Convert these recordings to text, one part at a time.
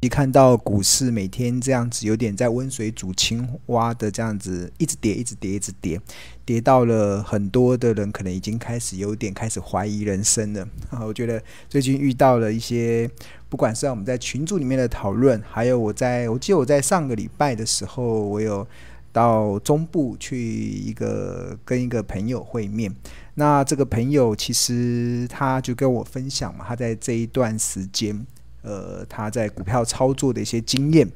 一看到股市每天这样子，有点在温水煮青蛙的这样子，一直跌，一直跌，一直跌，跌到了很多的人可能已经开始有点开始怀疑人生了。啊，我觉得最近遇到了一些，不管是我们在群组里面的讨论，还有我在，我记得我在上个礼拜的时候，我有到中部去一个跟一个朋友会面。那这个朋友其实他就跟我分享嘛，他在这一段时间。呃，他在股票操作的一些经验，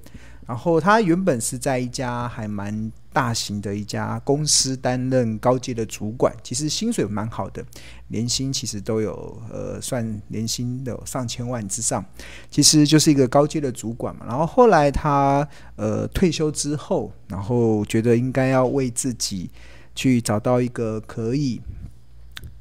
然后他原本是在一家还蛮大型的一家公司担任高阶的主管，其实薪水蛮好的，年薪其实都有呃，算年薪的上千万之上，其实就是一个高阶的主管嘛。然后后来他呃退休之后，然后觉得应该要为自己去找到一个可以。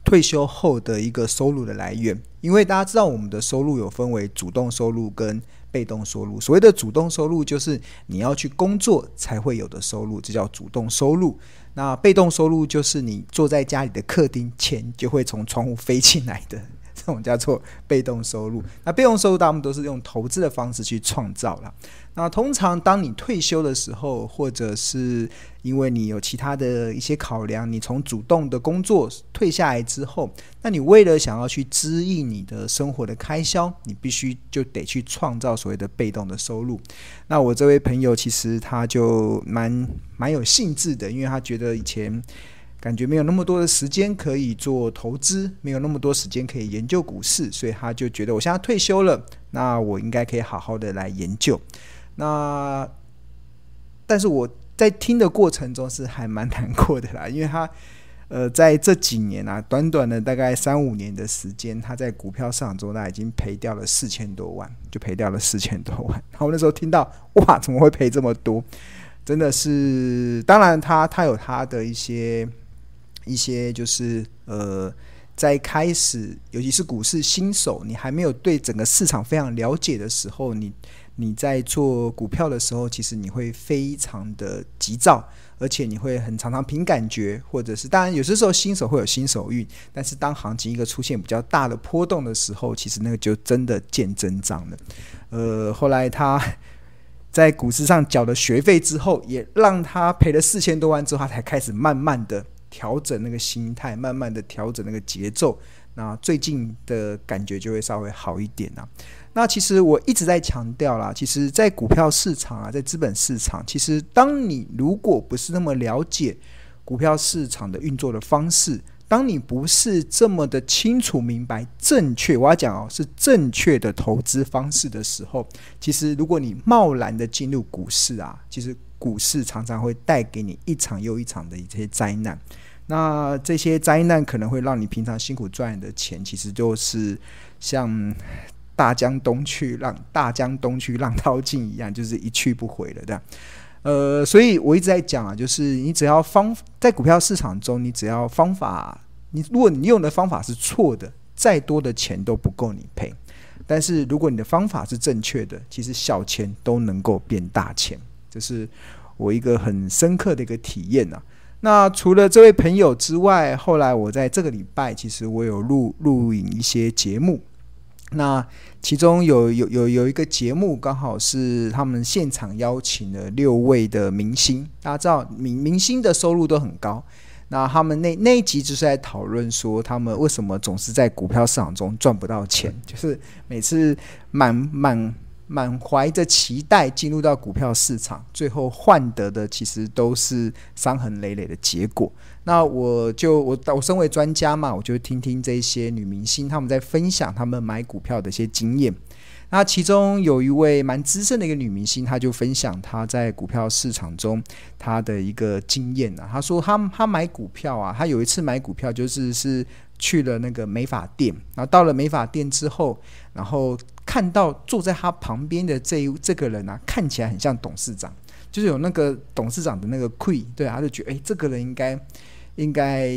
退休后的一个收入的来源，因为大家知道我们的收入有分为主动收入跟被动收入。所谓的主动收入就是你要去工作才会有的收入，这叫主动收入。那被动收入就是你坐在家里的客厅，钱就会从窗户飞进来的。这种叫做被动收入。那被动收入，大部分都是用投资的方式去创造了。那通常当你退休的时候，或者是因为你有其他的一些考量，你从主动的工作退下来之后，那你为了想要去支应你的生活的开销，你必须就得去创造所谓的被动的收入。那我这位朋友其实他就蛮蛮有兴致的，因为他觉得以前。感觉没有那么多的时间可以做投资，没有那么多时间可以研究股市，所以他就觉得我现在退休了，那我应该可以好好的来研究。那但是我在听的过程中是还蛮难过的啦，因为他 呃在这几年啊，短短的大概三五年的时间，他在股票市场中他已经赔掉了四千多万，就赔掉了四千多万。然后那时候听到哇，怎么会赔这么多？真的是，当然他他有他的一些。一些就是呃，在开始，尤其是股市新手，你还没有对整个市场非常了解的时候，你你在做股票的时候，其实你会非常的急躁，而且你会很常常凭感觉，或者是当然有些时候新手会有新手运，但是当行情一个出现比较大的波动的时候，其实那个就真的见真章了。呃，后来他在股市上缴了学费之后，也让他赔了四千多万之后，他才开始慢慢的。调整那个心态，慢慢的调整那个节奏，那最近的感觉就会稍微好一点啊。那其实我一直在强调啦，其实，在股票市场啊，在资本市场，其实当你如果不是那么了解股票市场的运作的方式，当你不是这么的清楚明白正确，我要讲哦，是正确的投资方式的时候，其实如果你贸然的进入股市啊，其实股市常常会带给你一场又一场的一些灾难。那这些灾难可能会让你平常辛苦赚的钱，其实就是像大江东去浪大江东去浪淘尽一样，就是一去不回了这样。呃，所以我一直在讲啊，就是你只要方在股票市场中，你只要方法，你如果你用的方法是错的，再多的钱都不够你赔。但是如果你的方法是正确的，其实小钱都能够变大钱，这是我一个很深刻的一个体验啊。那除了这位朋友之外，后来我在这个礼拜，其实我有录录影一些节目。那其中有有有有一个节目，刚好是他们现场邀请了六位的明星。大家知道，明明星的收入都很高。那他们那那一集就是在讨论说，他们为什么总是在股票市场中赚不到钱，就是每次满满。满怀着期待进入到股票市场，最后换得的其实都是伤痕累累的结果。那我就我我身为专家嘛，我就听听这些女明星他们在分享他们买股票的一些经验。那其中有一位蛮资深的一个女明星，她就分享她在股票市场中她的一个经验啊。她说她她买股票啊，她有一次买股票就是是去了那个美发店，然后到了美发店之后，然后。看到坐在他旁边的这一这个人啊，看起来很像董事长，就是有那个董事长的那个气，对，他就觉得哎，这个人应该应该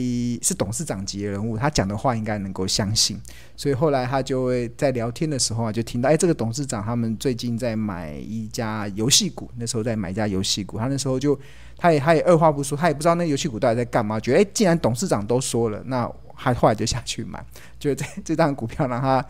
是董事长级的人物，他讲的话应该能够相信。所以后来他就会在聊天的时候啊，就听到哎，这个董事长他们最近在买一家游戏股，那时候在买一家游戏股，他那时候就他也他也二话不说，他也不知道那游戏股到底在干嘛，觉得哎，既然董事长都说了，那他后来就下去买，就这这档股票让他。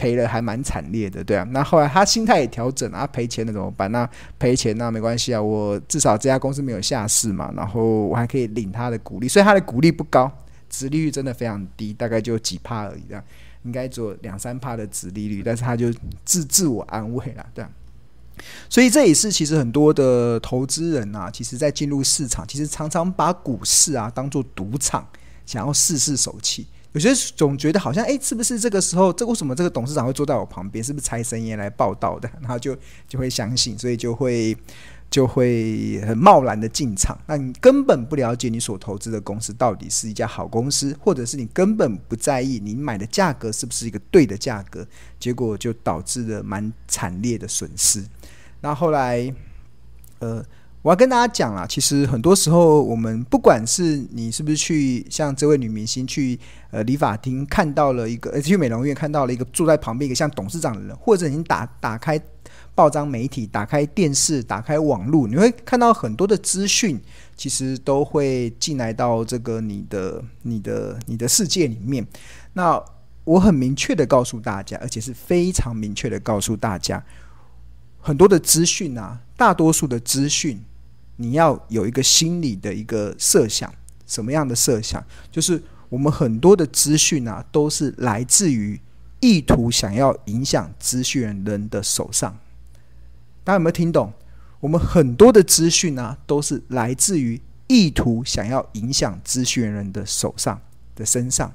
赔了还蛮惨烈的，对啊。那后来他心态也调整啊，赔钱了怎么办？那赔钱那没关系啊，我至少这家公司没有下市嘛，然后我还可以领他的股利，所以他的股利不高，殖利率真的非常低，大概就几趴而已，这样应该做两三趴的殖利率，但是他就自自我安慰了，对啊。所以这也是其实很多的投资人啊，其实在进入市场，其实常常把股市啊当做赌场，想要试试手气。有些总觉得好像，哎，是不是这个时候，这为什么这个董事长会坐在我旁边？是不是财神爷来报道的？然后就就会相信，所以就会 就会很贸然的进场。那你根本不了解你所投资的公司到底是一家好公司，或者是你根本不在意你买的价格是不是一个对的价格，结果就导致了蛮惨烈的损失。那后来，呃。我要跟大家讲啦，其实很多时候，我们不管是你是不是去像这位女明星去呃理发厅看到了一个，呃去美容院看到了一个坐在旁边一个像董事长的人，或者你打打开报章媒体、打开电视、打开网络，你会看到很多的资讯，其实都会进来到这个你的、你的、你的世界里面。那我很明确的告诉大家，而且是非常明确的告诉大家，很多的资讯啊，大多数的资讯。你要有一个心理的一个设想，什么样的设想？就是我们很多的资讯啊，都是来自于意图想要影响资讯人的手上。大家有没有听懂？我们很多的资讯啊，都是来自于意图想要影响资讯人的手上的身上。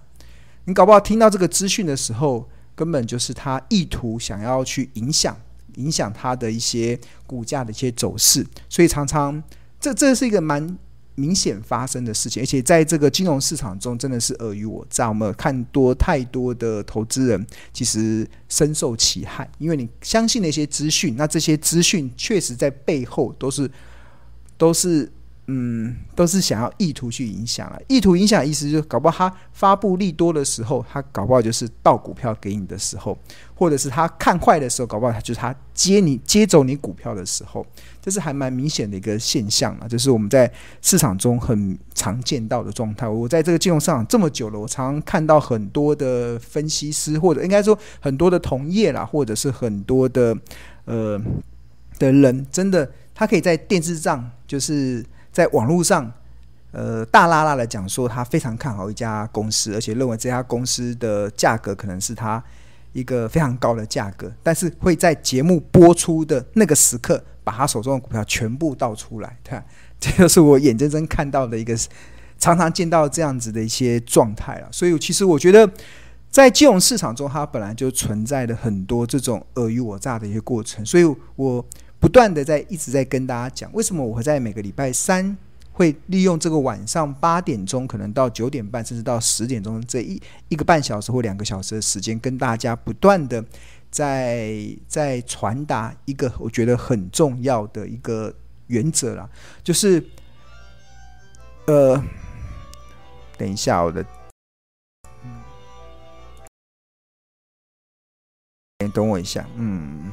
你搞不好听到这个资讯的时候，根本就是他意图想要去影响。影响它的一些股价的一些走势，所以常常这这是一个蛮明显发生的事情，而且在这个金融市场中真的是尔虞我诈。我们看多太多的投资人其实深受其害，因为你相信那些资讯，那这些资讯确实在背后都是都是。嗯，都是想要意图去影响啊。意图影响的意思就是，搞不好他发布利多的时候，他搞不好就是倒股票给你的时候，或者是他看坏的时候，搞不好就是他接你接走你股票的时候，这是还蛮明显的一个现象啊。就是我们在市场中很常见到的状态。我在这个金融市场这么久了，我常常看到很多的分析师，或者应该说很多的同业啦，或者是很多的呃的人，真的他可以在电视上就是。在网络上，呃，大拉拉的讲说他非常看好一家公司，而且认为这家公司的价格可能是他一个非常高的价格，但是会在节目播出的那个时刻，把他手中的股票全部倒出来。看，这就是我眼睁睁看到的一个，常常见到这样子的一些状态了。所以，其实我觉得，在金融市场中，它本来就存在的很多这种尔虞我诈的一些过程，所以我。不断的在一直在跟大家讲，为什么我会在每个礼拜三会利用这个晚上八点钟，可能到九点半，甚至到十点钟这一一个半小时或两个小时的时间，跟大家不断的在在传达一个我觉得很重要的一个原则啦，就是呃，等一下我的，嗯，等我一下，嗯。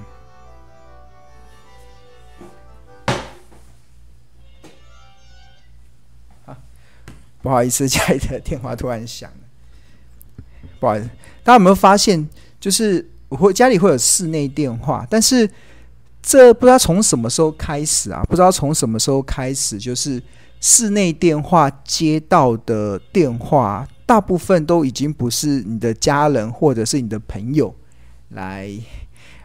不好意思，家里的电话突然响了。不好意思，大家有没有发现，就是我会家里会有室内电话，但是这不知道从什么时候开始啊？不知道从什么时候开始，就是室内电话接到的电话，大部分都已经不是你的家人或者是你的朋友来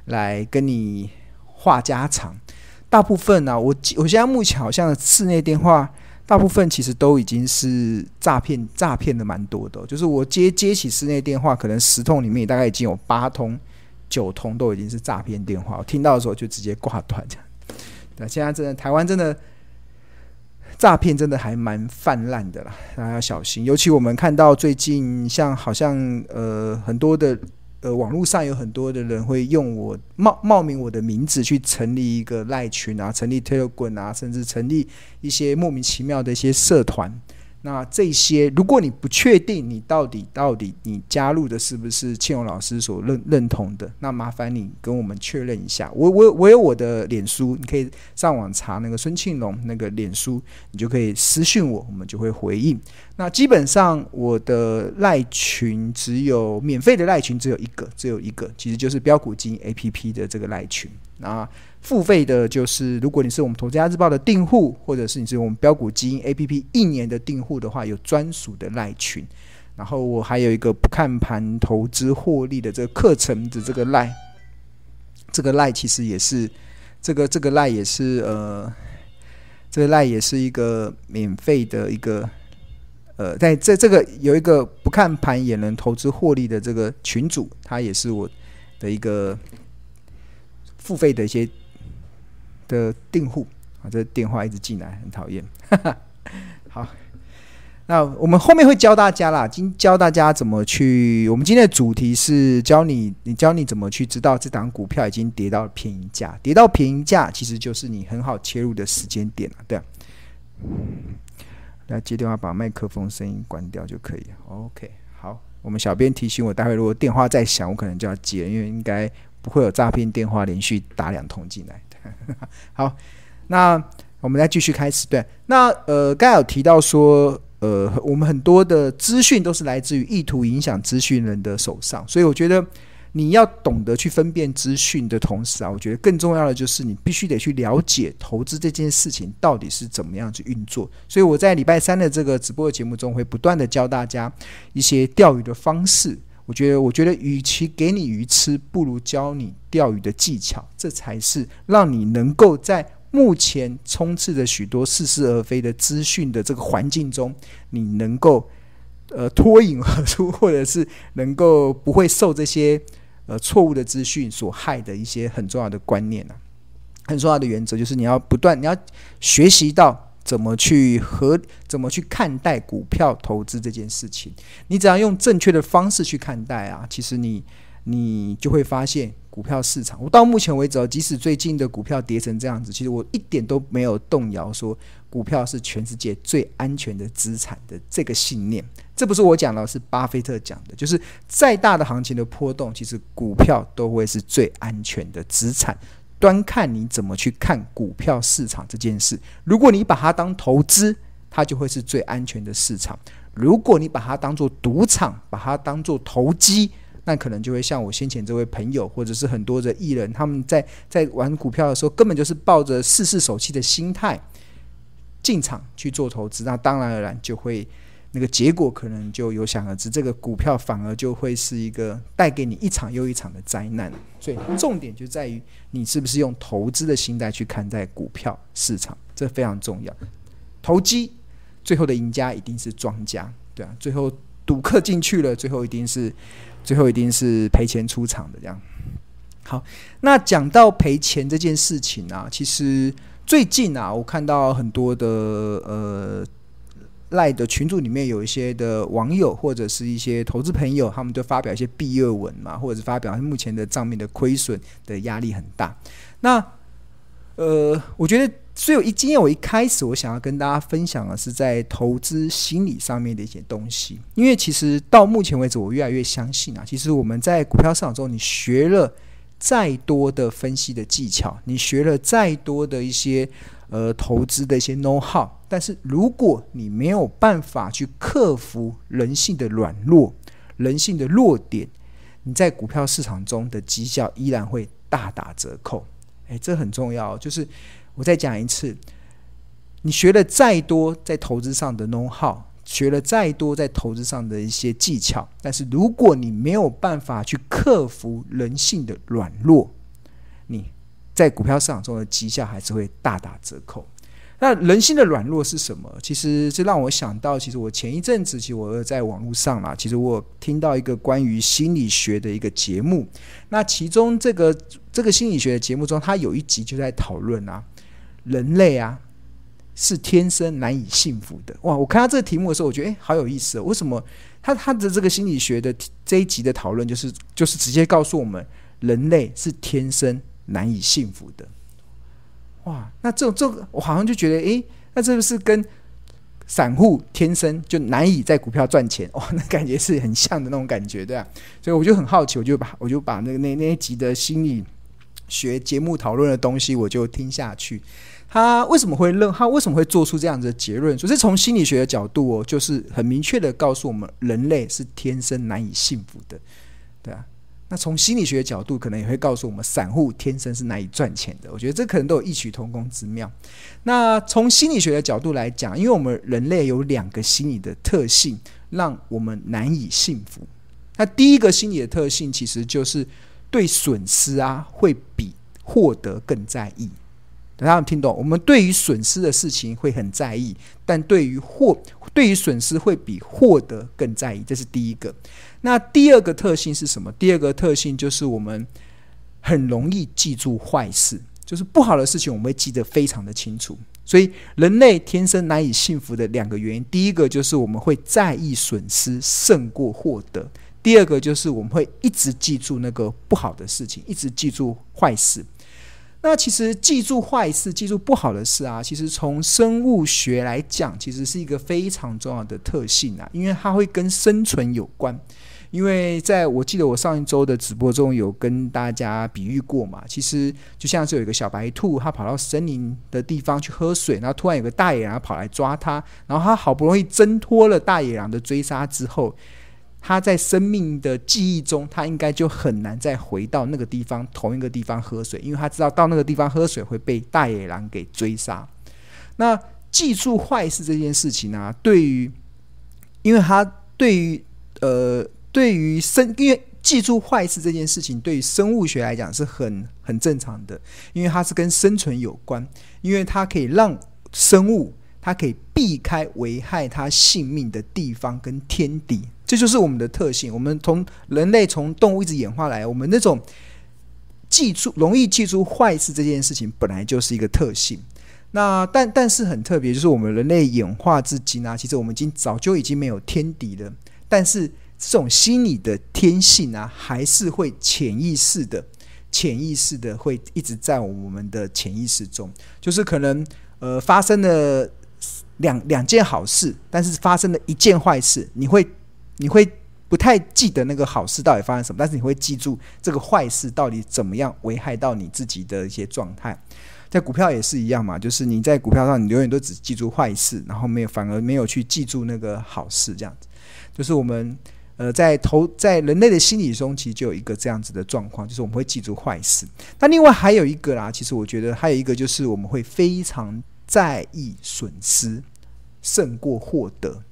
来跟你话家常。大部分呢、我我现在目前好像室内电话。大部分其实都已经是诈骗，诈骗的蛮多的。就是我接接起室内电话，可能十通里面大概已经有八通、九通都已经是诈骗电话。我听到的时候就直接挂断。这样，对，现在真的台湾真的诈骗真的还蛮泛滥的啦，大家要小心。尤其我们看到最近像好像呃很多的。呃，网络上有很多的人会用我冒冒名我的名字去成立一个赖群啊，成立推特群啊，甚至成立一些莫名其妙的一些社团。那这些，如果你不确定你到底到底你加入的是不是庆荣老师所认认同的，那麻烦你跟我们确认一下。我我我有我的脸书，你可以上网查那个孙庆荣那个脸书，你就可以私讯我，我们就会回应。那基本上我的赖群只有免费的赖群只有一个，只有一个，其实就是标股金 APP 的这个赖群。那付费的就是，如果你是我们投资家日报的订户，或者是你是我们标股基因 APP 一年的订户的话，有专属的赖群。然后我还有一个不看盘投资获利的这个课程的这个赖，这个赖其实也是这个这个赖也是呃，这个赖也是一个免费的一个。呃，在这这个有一个不看盘也能投资获利的这个群主，他也是我的一个付费的一些的订户啊，这电话一直进来，很讨厌。好，那我们后面会教大家啦，今教大家怎么去。我们今天的主题是教你，你教你怎么去知道这档股票已经跌到了便宜价，跌到便宜价其实就是你很好切入的时间点了，对啊。来接电话，把麦克风声音关掉就可以。OK，好，我们小编提醒我，待会如果电话再响，我可能就要接，因为应该不会有诈骗电话连续打两通进来。好，那我们再继续开始。对，那呃，刚才有提到说，呃，我们很多的资讯都是来自于意图影响资讯人的手上，所以我觉得。你要懂得去分辨资讯的同时啊，我觉得更重要的就是你必须得去了解投资这件事情到底是怎么样去运作。所以我在礼拜三的这个直播的节目中会不断的教大家一些钓鱼的方式。我觉得，我觉得与其给你鱼吃，不如教你钓鱼的技巧，这才是让你能够在目前充斥着许多似是而非的资讯的这个环境中，你能够呃脱颖而出，或者是能够不会受这些。呃，错误的资讯所害的一些很重要的观念呢、啊，很重要的原则就是你要不断，你要学习到怎么去和怎么去看待股票投资这件事情。你只要用正确的方式去看待啊，其实你你就会发现股票市场。我到目前为止，即使最近的股票跌成这样子，其实我一点都没有动摇说股票是全世界最安全的资产的这个信念。这不是我讲的，是巴菲特讲的。就是再大的行情的波动，其实股票都会是最安全的资产。端看你怎么去看股票市场这件事。如果你把它当投资，它就会是最安全的市场；如果你把它当做赌场，把它当做投机，那可能就会像我先前这位朋友，或者是很多的艺人，他们在在玩股票的时候，根本就是抱着试试手气的心态进场去做投资，那当然而然就会。那个结果可能就有想而知，这个股票反而就会是一个带给你一场又一场的灾难。所以重点就在于你是不是用投资的心态去看待股票市场，这非常重要。投机最后的赢家一定是庄家，对啊，最后赌客进去了，最后一定是最后一定是赔钱出场的这样。好，那讲到赔钱这件事情啊，其实最近啊，我看到很多的呃。赖的群组里面有一些的网友或者是一些投资朋友，他们都发表一些毕业文嘛，或者是发表目前的账面的亏损的压力很大。那呃，我觉得，所以一今天我一开始我想要跟大家分享的是在投资心理上面的一些东西，因为其实到目前为止，我越来越相信啊，其实我们在股票市场中，你学了再多的分析的技巧，你学了再多的一些。呃，投资的一些 know how，但是如果你没有办法去克服人性的软弱、人性的弱点，你在股票市场中的绩效依然会大打折扣。诶，这很重要。就是我再讲一次，你学了再多在投资上的 know how，学了再多在投资上的一些技巧，但是如果你没有办法去克服人性的软弱，你。在股票市场中的绩效还是会大打折扣。那人性的软弱是什么？其实这让我想到，其实我前一阵子，其实我在网络上啦，其实我听到一个关于心理学的一个节目。那其中这个这个心理学的节目中，它有一集就在讨论啊，人类啊是天生难以幸福的。哇！我看到这个题目的时候，我觉得诶，好有意思哦。为什么他他的这个心理学的这一集的讨论，就是就是直接告诉我们，人类是天生。难以幸福的，哇！那这这个，我好像就觉得，诶，那这个是跟散户天生就难以在股票赚钱，哇，那感觉是很像的那种感觉，对啊。所以我就很好奇，我就把我就把那个那那一集的心理学节目讨论的东西，我就听下去。他为什么会认？他为什么会做出这样子的结论？所以从心理学的角度哦，就是很明确的告诉我们，人类是天生难以幸福的，对啊。那从心理学的角度，可能也会告诉我们，散户天生是难以赚钱的。我觉得这可能都有异曲同工之妙。那从心理学的角度来讲，因为我们人类有两个心理的特性，让我们难以幸福。那第一个心理的特性，其实就是对损失啊，会比获得更在意。大家有听懂？我们对于损失的事情会很在意，但对于获，对于损失会比获得更在意。这是第一个。那第二个特性是什么？第二个特性就是我们很容易记住坏事，就是不好的事情，我们会记得非常的清楚。所以，人类天生难以幸福的两个原因，第一个就是我们会在意损失胜过获得。第二个就是我们会一直记住那个不好的事情，一直记住坏事。那其实记住坏事、记住不好的事啊，其实从生物学来讲，其实是一个非常重要的特性啊，因为它会跟生存有关。因为在我记得我上一周的直播中有跟大家比喻过嘛，其实就像是有一个小白兔，它跑到森林的地方去喝水，然后突然有个大野狼跑来抓它，然后它好不容易挣脱了大野狼的追杀之后。他在生命的记忆中，他应该就很难再回到那个地方，同一个地方喝水，因为他知道到那个地方喝水会被大野狼给追杀。那记住坏事这件事情呢、对于，因为他对于呃，对于生，因为记住坏事这件事情，对于生物学来讲是很很正常的，因为它是跟生存有关，因为它可以让生物。它可以避开危害它性命的地方跟天敌，这就是我们的特性。我们从人类从动物一直演化来，我们那种记住容易记住坏事这件事情，本来就是一个特性。那但但是很特别，就是我们人类演化至今啊，其实我们已经早就已经没有天敌了，但是这种心理的天性啊，还是会潜意识的、潜意识的会一直在我们的潜意识中，就是可能呃发生了。两两件好事，但是发生了一件坏事，你会你会不太记得那个好事到底发生什么，但是你会记住这个坏事到底怎么样危害到你自己的一些状态。在股票也是一样嘛，就是你在股票上，你永远都只记住坏事，然后没有反而没有去记住那个好事，这样子。就是我们呃在投在人类的心理中，其实就有一个这样子的状况，就是我们会记住坏事。那另外还有一个啦，其实我觉得还有一个就是我们会非常。在意损失胜过获得，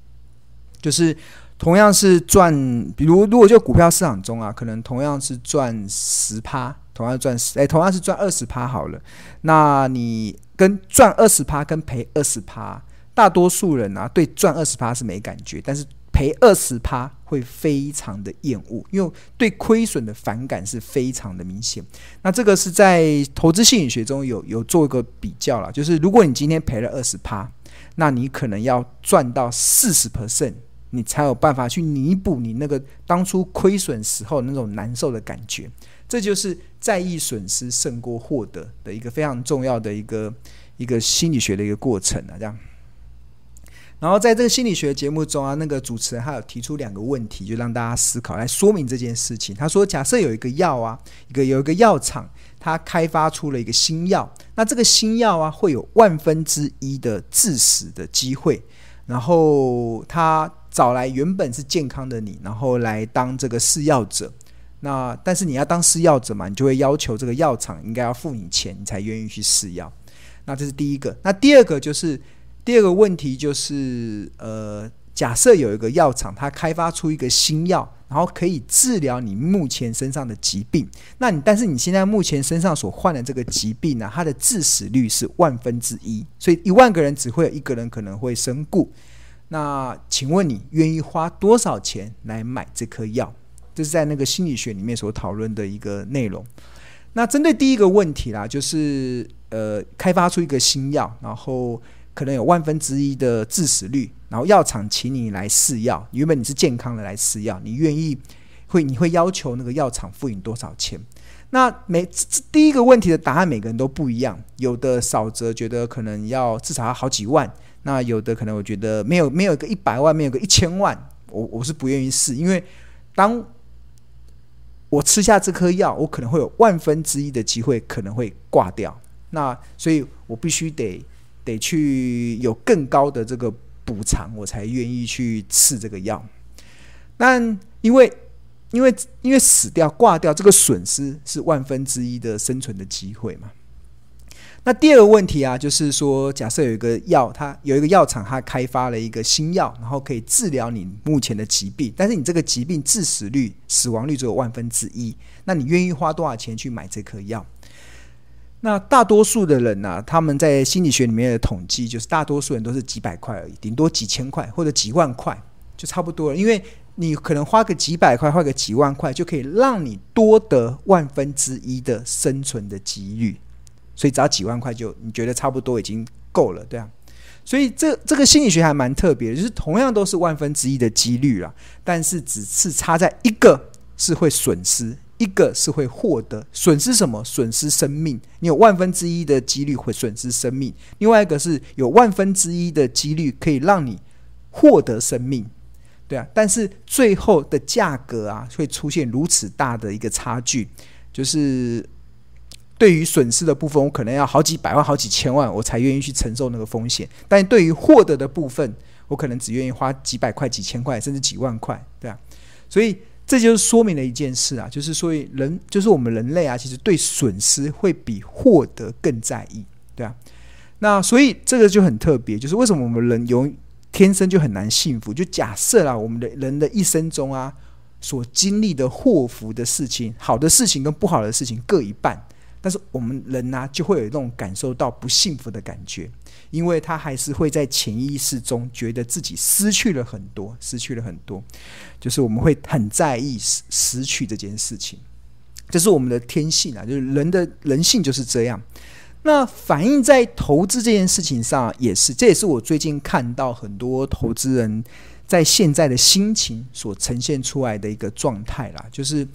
就是同样是赚，比如如果就股票市场中啊，可能同样是赚十趴，同样赚十，哎，同样是赚二十趴好了。那你跟赚二十趴跟赔二十趴，大多数人啊对赚二十趴是没感觉，但是。赔二十趴会非常的厌恶，因为对亏损的反感是非常的明显。那这个是在投资心理学中有有做一个比较了，就是如果你今天赔了二十趴，那你可能要赚到四十 percent，你才有办法去弥补你那个当初亏损时候那种难受的感觉。这就是在意损失胜过获得的一个非常重要的一个一个心理学的一个过程啊，这样。然后在这个心理学节目中啊，那个主持人还有提出两个问题，就让大家思考来说明这件事情。他说：“假设有一个药啊，一个有一个药厂，它开发出了一个新药，那这个新药啊会有万分之一的致死的机会。然后他找来原本是健康的你，然后来当这个试药者。那但是你要当试药者嘛，你就会要求这个药厂应该要付你钱，你才愿意去试药。那这是第一个。那第二个就是。”第二个问题就是，呃，假设有一个药厂，它开发出一个新药，然后可以治疗你目前身上的疾病。那你但是你现在目前身上所患的这个疾病呢，它的致死率是万分之一，所以一万个人只会有一个人可能会身故。那请问你愿意花多少钱来买这颗药？这是在那个心理学里面所讨论的一个内容。那针对第一个问题啦，就是呃，开发出一个新药，然后。可能有万分之一的致死率，然后药厂请你来试药，原本你是健康的来试药，你愿意会你会要求那个药厂付你多少钱？那每这第一个问题的答案每个人都不一样，有的少则觉得可能要至少要好几万，那有的可能我觉得没有没有个一百万，没有个一千万，我我是不愿意试，因为当我吃下这颗药，我可能会有万分之一的机会可能会挂掉。那所以我必须得得去有更高的这个补偿，我才愿意去吃这个药。但因为因为因为死掉挂掉这个损失是万分之一的生存的机会嘛。那第二个问题啊，就是说，假设有一个药，它有一个药厂，它开发了一个新药，然后可以治疗你目前的疾病，但是你这个疾病致死率、死亡率只有万分之一，那你愿意花多少钱去买这颗药？那大多数的人呢、他们在心理学里面的统计，就是大多数人都是几百块而已，顶多几千块或者几万块就差不多了，因为你可能花个几百块，花个几万块，就可以让你多得万分之一的生存的几率。所以只要几万块就你觉得差不多已经够了，对啊。所以这这个心理学还蛮特别的，就是同样都是万分之一的几率啦，但是只是差在一个是会损失，一个是会获得。损失什么？损失生命。你有万分之一的几率会损失生命，另外一个是有万分之一的几率可以让你获得生命，对啊。但是最后的价格啊，会出现如此大的一个差距，就是。对于损失的部分，我可能要好几百万、好几千万，我才愿意去承受那个风险。但对于获得的部分，我可能只愿意花几百块、几千块，甚至几万块，对啊。所以这就是说明了一件事啊，就是所以人，就是我们人类啊，其实对损失会比获得更在意，对啊。那所以这个就很特别，就是为什么我们人有天生就很难幸福？就假设啦，我们的人的一生中啊，所经历的祸福的事情，好的事情跟不好的事情各一半。但是我们人呢、就会有那种感受到不幸福的感觉，因为他还是会在潜意识中觉得自己失去了很多，失去了很多，就是我们会很在意失失去这件事情，这是我们的天性啊，就是人的人性就是这样。那反映在投资这件事情上也是，这也是我最近看到很多投资人在现在的心情所呈现出来的一个状态啦，就是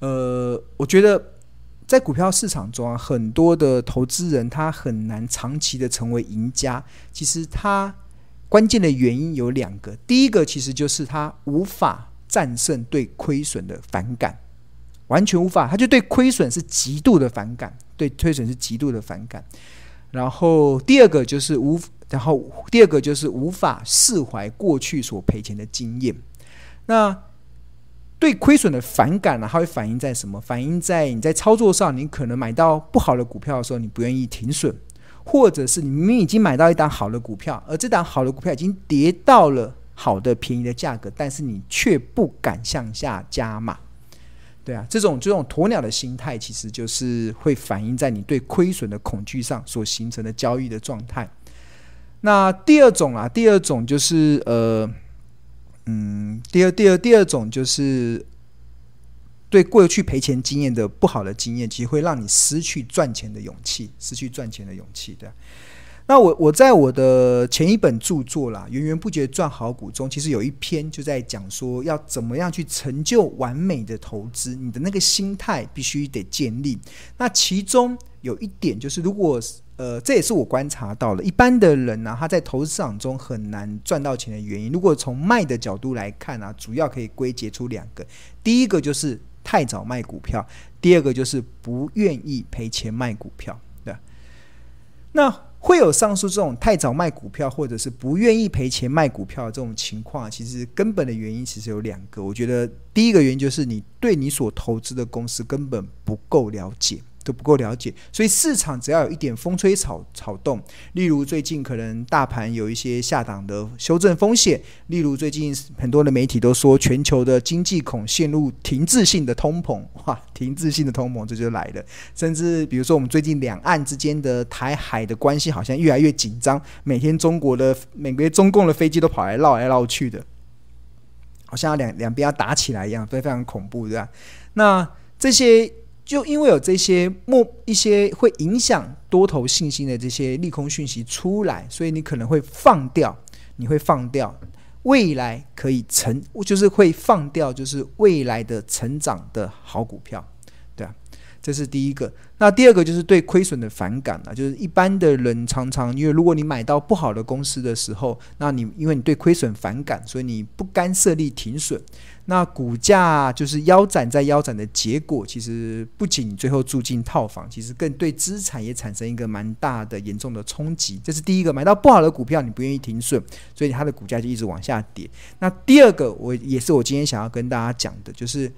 呃，我觉得。在股票市场中啊，很多的投资人他很难长期的成为赢家。其实他关键的原因有两个，第一个其实就是他无法战胜对亏损的反感，完全无法，他就对亏损是极度的反感，对亏损是极度的反感。然后第二个就是无，然后第二个就是无法释怀过去所赔钱的经验。那对亏损的反感呢、它会反映在什么？反映在你在操作上，你可能买到不好的股票的时候，你不愿意停损，或者是你明明已经买到一档好的股票，而这档好的股票已经跌到了好的便宜的价格，但是你却不敢向下加码。对啊，这种这种鸵鸟的心态，其实就是会反映在你对亏损的恐惧上所形成的交易的状态。那第二种啊，第二种就是呃。嗯，第二、第二、第二种就是对过去赔钱经验的不好的经验，其实会让你失去赚钱的勇气，失去赚钱的勇气。对，那我我在我的前一本著作啦《源源不绝赚好股》中，其实有一篇就在讲说要怎么样去成就完美的投资，你的那个心态必须得建立。那其中有一点就是，如果呃，这也是我观察到了，一般的人呢、他在投资市场中很难赚到钱的原因。如果从卖的角度来看啊，主要可以归结出两个：第一个就是太早卖股票，第二个就是不愿意赔钱卖股票。对，那会有上述这种太早卖股票，或者是不愿意赔钱卖股票这种情况，其实根本的原因其实有两个。我觉得第一个原因就是你对你所投资的公司根本不够了解。都不够了解，所以市场只要有一点风吹草草动，例如最近可能大盘有一些下档的修正风险，例如最近很多的媒体都说全球的经济恐陷入停滞性的通膨，哇，停滞性的通膨这就来了。甚至比如说我们最近两岸之间的台海的关系好像越来越紧张，每天中国的每个月中共的飞机都跑来绕来绕去的，好像两两边要打起来一样，非非常恐怖，对吧？那这些。就因为有这些莫一些会影响多头信心的这些利空讯息出来，所以你可能会放掉，你会放掉未来可以成，就是会放掉就是未来的成长的好股票，对啊，这是第一个，那第二个就是对亏损的反感啊，就是一般的人常常因为如果你买到不好的公司的时候，那你因为你对亏损反感，所以你不干涉力停损，那股价就是腰斩在腰斩的结果，其实不仅最后住进套房，其实更对资产也产生一个蛮大的严重的冲击。这是第一个，买到不好的股票你不愿意停损，所以它的股价就一直往下跌。那第二个，我也是我今天想要跟大家讲的，就是。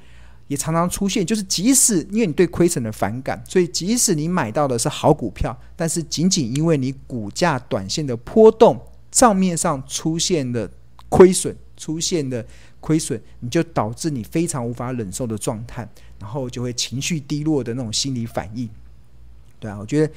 也常常出现，就是即使因为你对亏损的反感，所以即使你买到的是好股票，但是仅仅因为你股价短线的波动，账面上出现了亏损，出现了亏损，你就导致你非常无法忍受的状态，然后就会情绪低落的那种心理反应。对啊，我觉得。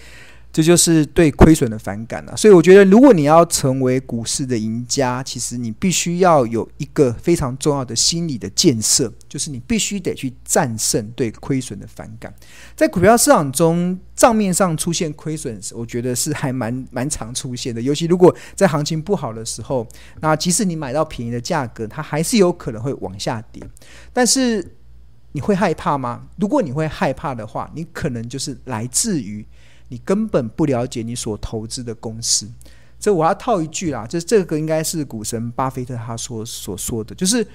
这就是对亏损的反感了，所以我觉得，如果你要成为股市的赢家，其实你必须要有一个非常重要的心理的建设，就是你必须得去战胜对亏损的反感。在股票市场中，账面上出现亏损，我觉得是还蛮蛮常出现的。尤其如果在行情不好的时候，那即使你买到便宜的价格，它还是有可能会往下跌。但是你会害怕吗？如果你会害怕的话，你可能就是来自于。你根本不了解你所投资的公司，这我要套一句啦，这这个应该是股神巴菲特他说所说的，就是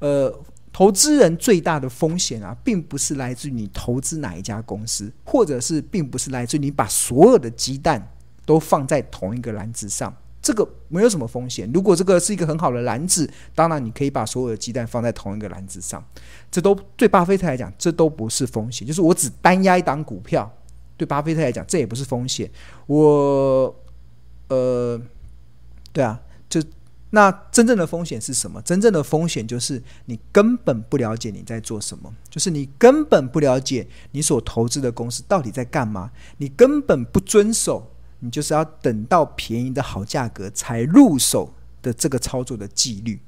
呃，投资人最大的风险啊，并不是来自于你投资哪一家公司，或者是并不是来自于你把所有的鸡蛋都放在同一个篮子上，这个没有什么风险。如果这个是一个很好的篮子，当然你可以把所有的鸡蛋放在同一个篮子上，这都对巴菲特来讲，这都不是风险，就是我只单押一档股票。对巴菲特来讲，这也不是风险。我，呃，对啊，就那真正的风险是什么？真正的风险就是你根本不了解你在做什么，就是你根本不了解你所投资的公司到底在干嘛，你根本不遵守，你就是要等到便宜的好价格才入手的这个操作的纪律。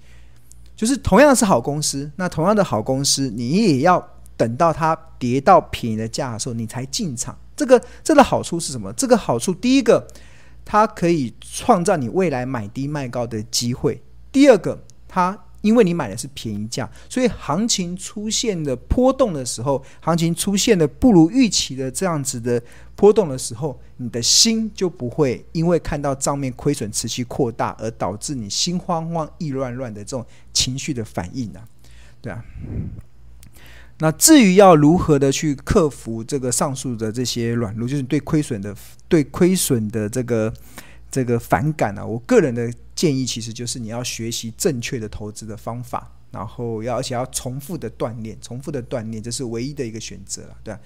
就是同样是好公司，那同样的好公司，你也要等到它跌到便宜的价的时候，你才进场。这个这个好处是什么？这个好处，第一个，它可以创造你未来买低卖高的机会；第二个，它因为你买的是便宜价，所以行情出现的波动的时候，行情出现的不如预期的这样子的波动的时候，你的心就不会因为看到账面亏损持续扩大而导致你心慌慌、意乱乱的这种情绪的反应啊，对啊。那至于要如何的去克服这个上述的这些软路，就是对亏损的对亏损的这个这个反感呢、啊？我个人的建议其实就是你要学习正确的投资的方法，然后要而且要重复的锻炼，重复的锻炼，这是唯一的一个选择了，对吧？